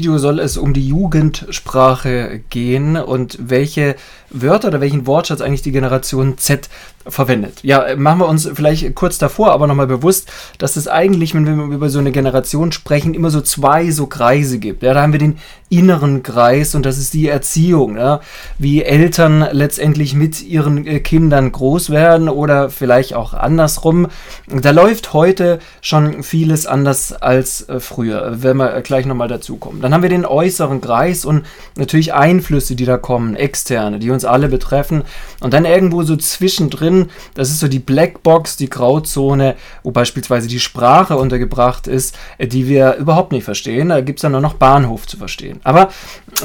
Video soll es um die Jugendsprache gehen und welche Wörter oder welchen Wortschatz eigentlich die Generation Z verwendet. Ja, machen wir uns vielleicht kurz davor aber nochmal bewusst, dass es eigentlich, wenn wir über so eine Generation sprechen, immer so zwei so Kreise gibt. Ja, da haben wir den inneren Kreis und das ist die Erziehung, ja, wie Eltern letztendlich mit ihren äh, Kindern groß werden oder vielleicht auch andersrum. Da läuft heute schon vieles anders als äh, früher, wenn wir gleich nochmal dazu kommen. Dann haben wir den äußeren Kreis und natürlich Einflüsse, die da kommen, externe, die uns alle betreffen. Und dann irgendwo so zwischendrin, das ist so die Blackbox, die Grauzone, wo beispielsweise die Sprache untergebracht ist, äh, die wir überhaupt nicht verstehen. Da gibt es dann nur noch Bahnhof zu verstehen. Aber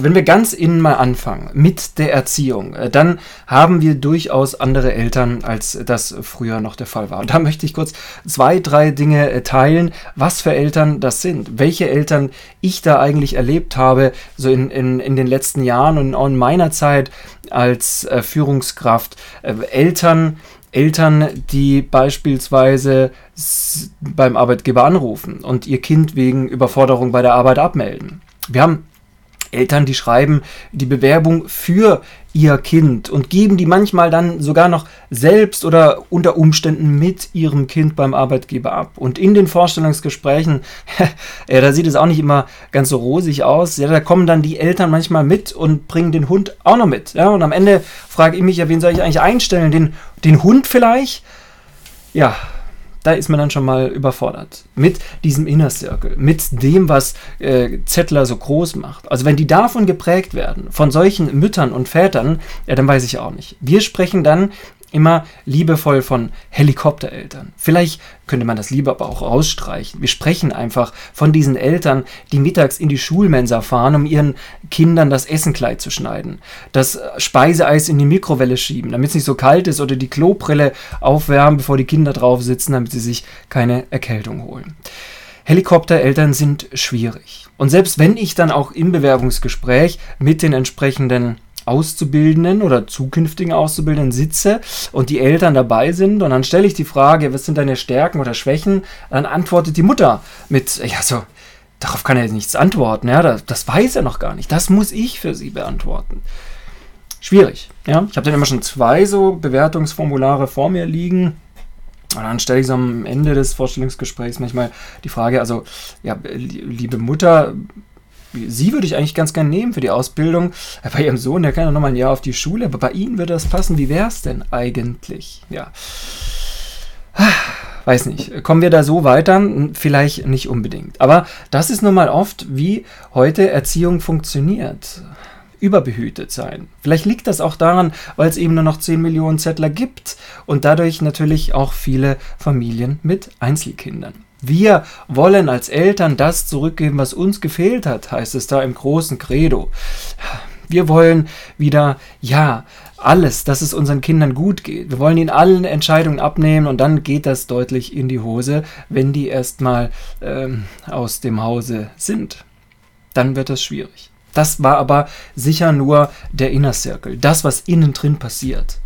wenn wir ganz innen mal anfangen mit der Erziehung, äh, dann haben wir durchaus andere Eltern, als das früher noch der Fall war. Und da möchte ich kurz zwei, drei Dinge äh, teilen, was für Eltern das sind, welche Eltern ich da eigentlich erlebt habe, so in, in, in den letzten Jahren und auch in meiner Zeit als äh, Führungskraft. Eltern, Eltern, die beispielsweise beim Arbeitgeber anrufen und ihr Kind wegen Überforderung bei der Arbeit abmelden. Wir haben Eltern, die schreiben die Bewerbung für ihr Kind und geben die manchmal dann sogar noch selbst oder unter Umständen mit ihrem Kind beim Arbeitgeber ab. Und in den Vorstellungsgesprächen, ja, da sieht es auch nicht immer ganz so rosig aus. Ja, da kommen dann die Eltern manchmal mit und bringen den Hund auch noch mit. Ja, und am Ende frage ich mich ja, wen soll ich eigentlich einstellen? Den, den Hund vielleicht? Ja, da ist man dann schon mal überfordert. Mit diesem Inner Circle, mit dem, was äh, Zettler so groß macht. Also wenn die davon geprägt werden, von solchen Müttern und Vätern, ja, dann weiß ich auch nicht. Wir sprechen dann immer liebevoll von Helikoptereltern. Vielleicht könnte man das lieber aber auch rausstreichen. Wir sprechen einfach von diesen Eltern, die mittags in die Schulmensa fahren, um ihren Kindern das Essenkleid zu schneiden, das Speiseeis in die Mikrowelle schieben, damit es nicht so kalt ist oder die Klobrille aufwärmen, bevor die Kinder drauf sitzen, damit sie sich keine Erkältung holen. Helikoptereltern sind schwierig. Und selbst wenn ich dann auch im Bewerbungsgespräch mit den entsprechenden Auszubildenden oder zukünftigen Auszubildenden sitze und die Eltern dabei sind und dann stelle ich die Frage, was sind deine Stärken oder Schwächen, dann antwortet die Mutter mit, ja so, darauf kann er nichts antworten, ja, das, das weiß er noch gar nicht, das muss ich für sie beantworten. Schwierig, ja. Ich habe dann immer schon zwei so Bewertungsformulare vor mir liegen. Und dann stelle ich so am Ende des Vorstellungsgesprächs manchmal die Frage, also, ja, liebe Mutter, sie würde ich eigentlich ganz gern nehmen für die Ausbildung. Bei ihrem Sohn, der kann ja nochmal ein Jahr auf die Schule, aber bei Ihnen würde das passen. Wie wäre es denn eigentlich? Ja. Weiß nicht. Kommen wir da so weiter? Vielleicht nicht unbedingt. Aber das ist nun mal oft, wie heute Erziehung funktioniert überbehütet sein. Vielleicht liegt das auch daran, weil es eben nur noch 10 Millionen Zettler gibt und dadurch natürlich auch viele Familien mit Einzelkindern. Wir wollen als Eltern das zurückgeben, was uns gefehlt hat, heißt es da im großen Credo. Wir wollen wieder, ja, alles, dass es unseren Kindern gut geht. Wir wollen ihnen allen Entscheidungen abnehmen und dann geht das deutlich in die Hose, wenn die erstmal ähm, aus dem Hause sind. Dann wird das schwierig. Das war aber sicher nur der Inner Circle, das, was innen drin passiert.